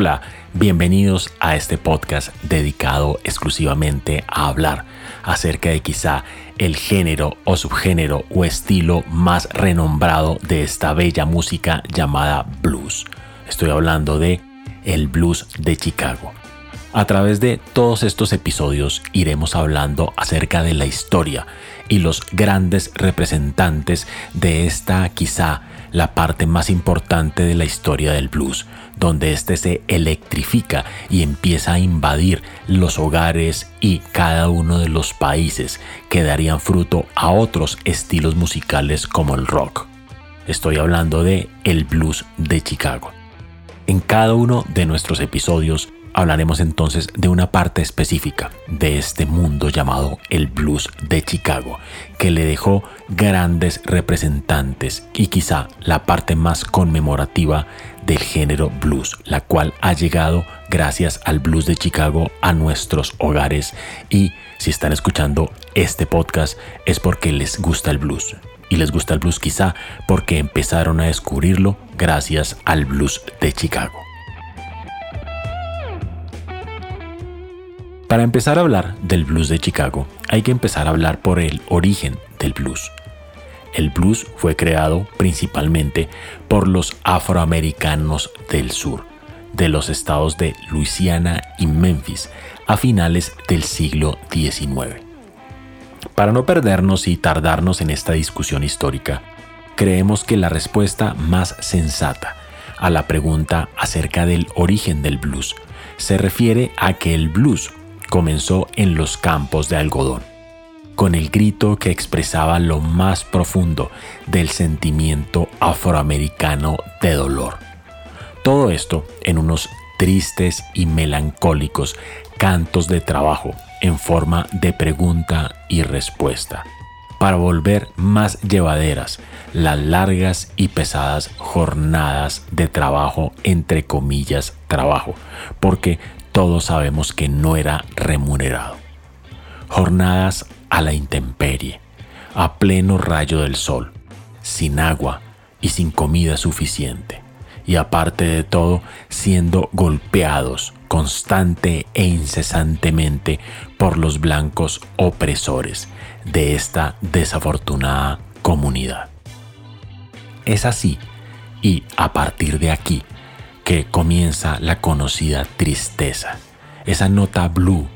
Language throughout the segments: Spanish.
Hola, bienvenidos a este podcast dedicado exclusivamente a hablar acerca de quizá el género o subgénero o estilo más renombrado de esta bella música llamada blues. Estoy hablando de el blues de Chicago. A través de todos estos episodios iremos hablando acerca de la historia y los grandes representantes de esta quizá la parte más importante de la historia del blues, donde éste se electrifica y empieza a invadir los hogares y cada uno de los países que darían fruto a otros estilos musicales como el rock. Estoy hablando de el blues de Chicago. En cada uno de nuestros episodios hablaremos entonces de una parte específica de este mundo llamado el blues de Chicago, que le dejó grandes representantes y quizá la parte más conmemorativa del género blues, la cual ha llegado gracias al blues de Chicago a nuestros hogares y si están escuchando este podcast es porque les gusta el blues. Y les gusta el blues quizá porque empezaron a descubrirlo gracias al blues de Chicago. Para empezar a hablar del blues de Chicago, hay que empezar a hablar por el origen del blues. El blues fue creado principalmente por los afroamericanos del sur, de los estados de Luisiana y Memphis, a finales del siglo XIX. Para no perdernos y tardarnos en esta discusión histórica, creemos que la respuesta más sensata a la pregunta acerca del origen del blues se refiere a que el blues comenzó en los campos de algodón, con el grito que expresaba lo más profundo del sentimiento afroamericano de dolor. Todo esto en unos tristes y melancólicos cantos de trabajo en forma de pregunta y respuesta, para volver más llevaderas las largas y pesadas jornadas de trabajo, entre comillas, trabajo, porque todos sabemos que no era remunerado. Jornadas a la intemperie, a pleno rayo del sol, sin agua y sin comida suficiente, y aparte de todo siendo golpeados constante e incesantemente por los blancos opresores de esta desafortunada comunidad. Es así, y a partir de aquí, que comienza la conocida tristeza, esa nota blue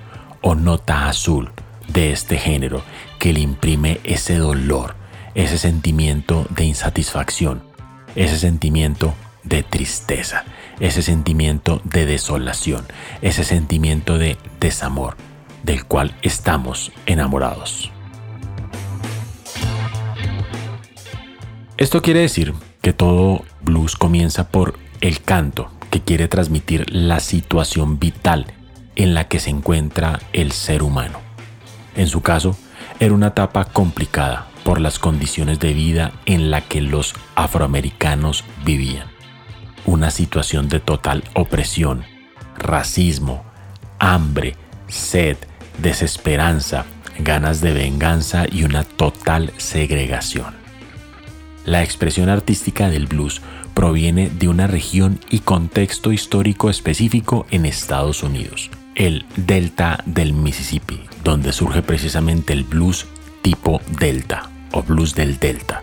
o nota azul de este género que le imprime ese dolor, ese sentimiento de insatisfacción, ese sentimiento de tristeza, ese sentimiento de desolación, ese sentimiento de desamor del cual estamos enamorados. Esto quiere decir que todo blues comienza por el canto, que quiere transmitir la situación vital en la que se encuentra el ser humano. En su caso, era una etapa complicada por las condiciones de vida en la que los afroamericanos vivían. Una situación de total opresión, racismo, hambre, sed, desesperanza, ganas de venganza y una total segregación. La expresión artística del blues proviene de una región y contexto histórico específico en Estados Unidos, el delta del Mississippi, donde surge precisamente el blues tipo delta o blues del delta,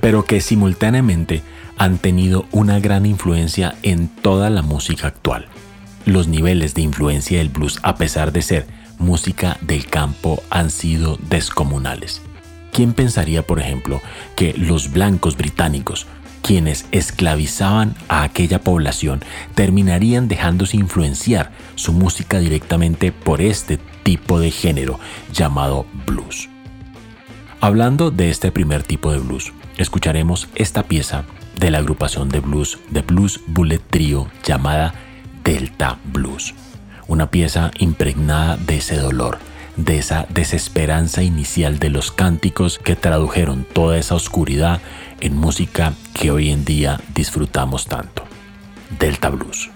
pero que simultáneamente han tenido una gran influencia en toda la música actual. Los niveles de influencia del blues, a pesar de ser música del campo, han sido descomunales. ¿Quién pensaría, por ejemplo, que los blancos británicos, quienes esclavizaban a aquella población, terminarían dejándose influenciar su música directamente por este tipo de género llamado blues? Hablando de este primer tipo de blues, escucharemos esta pieza de la agrupación de blues de Blues Bullet Trio llamada Delta Blues, una pieza impregnada de ese dolor de esa desesperanza inicial de los cánticos que tradujeron toda esa oscuridad en música que hoy en día disfrutamos tanto. Delta Blues.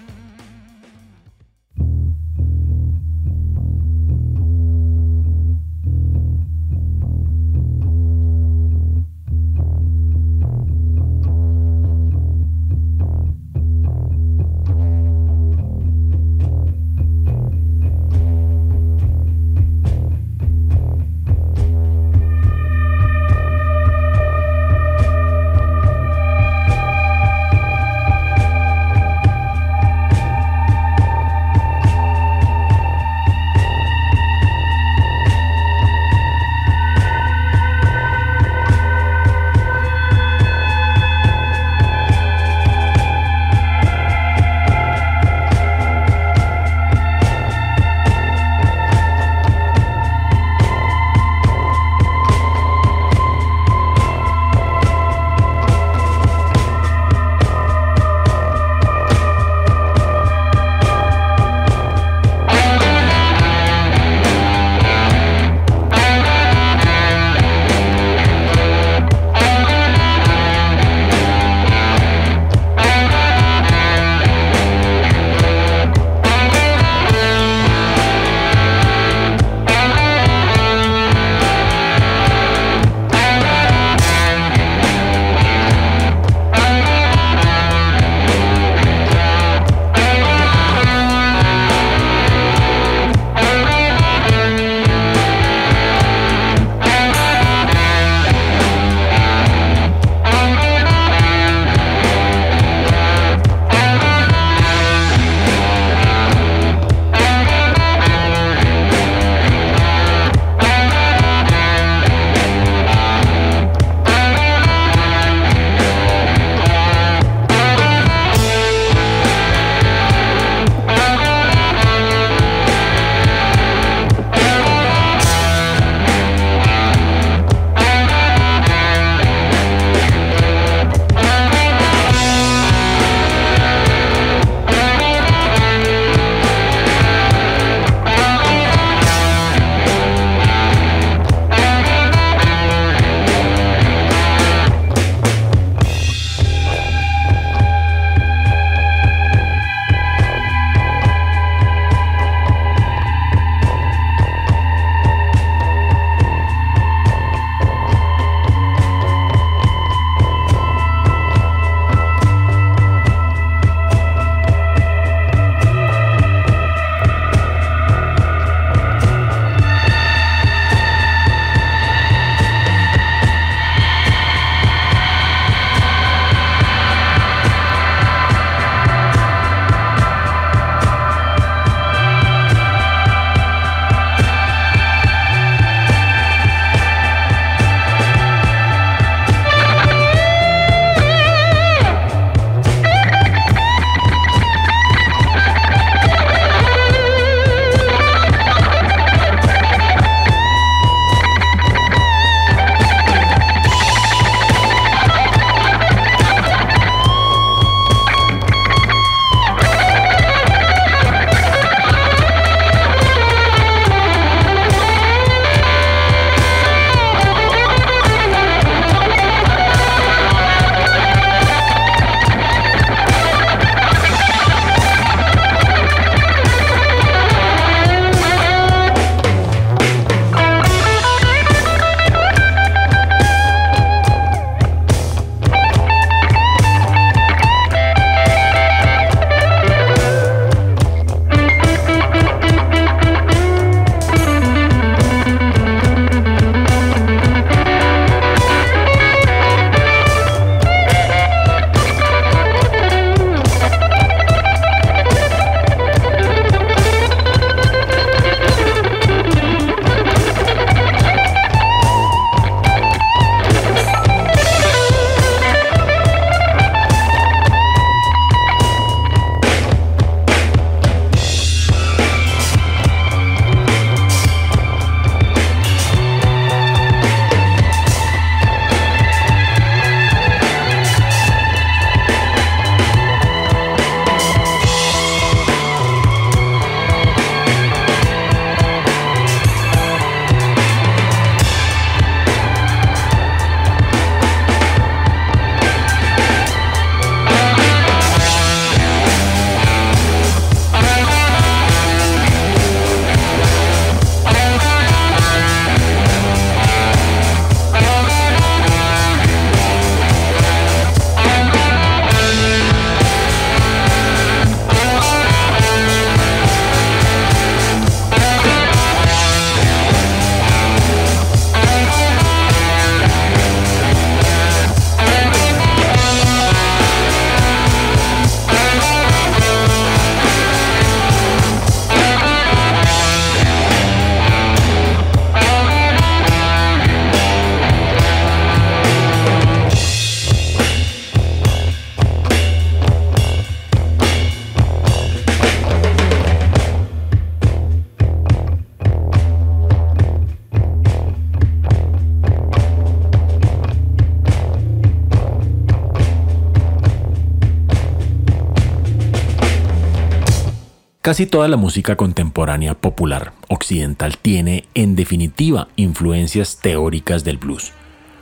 Casi toda la música contemporánea popular occidental tiene, en definitiva, influencias teóricas del blues.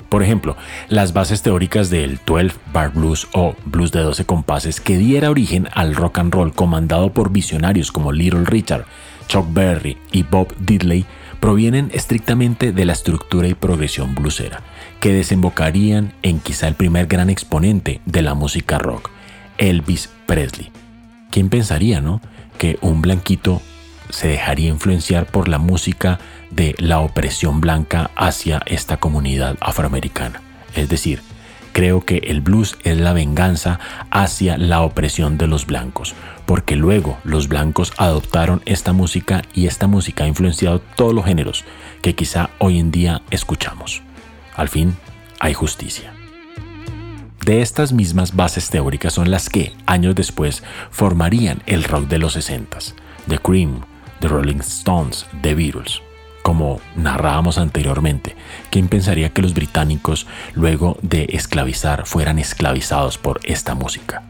Por ejemplo, las bases teóricas del 12 bar blues o blues de 12 compases que diera origen al rock and roll comandado por visionarios como Little Richard, Chuck Berry y Bob Diddley provienen estrictamente de la estructura y progresión bluesera, que desembocarían en quizá el primer gran exponente de la música rock, Elvis Presley. ¿Quién pensaría, no? Que un blanquito se dejaría influenciar por la música de la opresión blanca hacia esta comunidad afroamericana. Es decir, creo que el blues es la venganza hacia la opresión de los blancos, porque luego los blancos adoptaron esta música y esta música ha influenciado todos los géneros que quizá hoy en día escuchamos. Al fin, hay justicia. De estas mismas bases teóricas son las que, años después, formarían el rock de los 60s, The Cream, The Rolling Stones, The Beatles. Como narrábamos anteriormente, ¿quién pensaría que los británicos, luego de esclavizar, fueran esclavizados por esta música?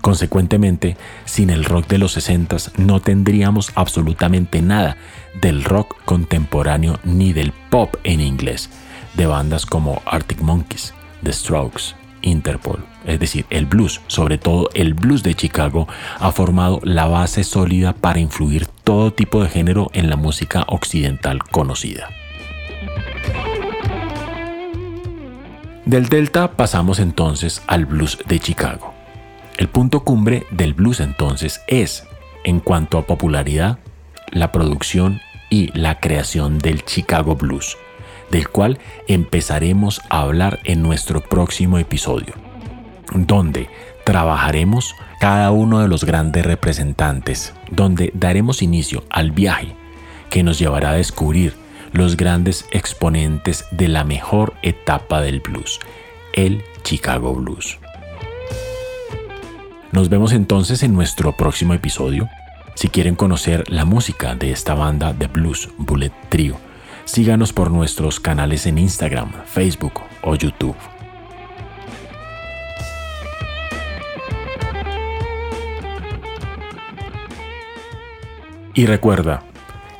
Consecuentemente, sin el rock de los 60s no tendríamos absolutamente nada del rock contemporáneo ni del pop en inglés, de bandas como Arctic Monkeys, The Strokes, Interpol. Es decir, el blues, sobre todo el blues de Chicago, ha formado la base sólida para influir todo tipo de género en la música occidental conocida. Del Delta pasamos entonces al blues de Chicago. El punto cumbre del blues entonces es, en cuanto a popularidad, la producción y la creación del Chicago Blues del cual empezaremos a hablar en nuestro próximo episodio, donde trabajaremos cada uno de los grandes representantes, donde daremos inicio al viaje que nos llevará a descubrir los grandes exponentes de la mejor etapa del blues, el Chicago Blues. Nos vemos entonces en nuestro próximo episodio. Si quieren conocer la música de esta banda de blues Bullet Trio, Síganos por nuestros canales en Instagram, Facebook o YouTube. Y recuerda,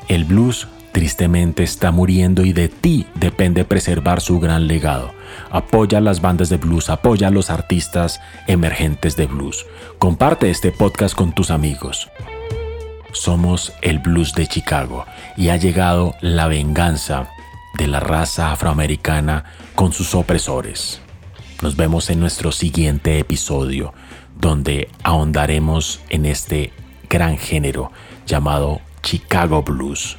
el blues tristemente está muriendo y de ti depende preservar su gran legado. Apoya las bandas de blues, apoya a los artistas emergentes de blues. Comparte este podcast con tus amigos. Somos el blues de Chicago y ha llegado la venganza de la raza afroamericana con sus opresores. Nos vemos en nuestro siguiente episodio donde ahondaremos en este gran género llamado Chicago Blues.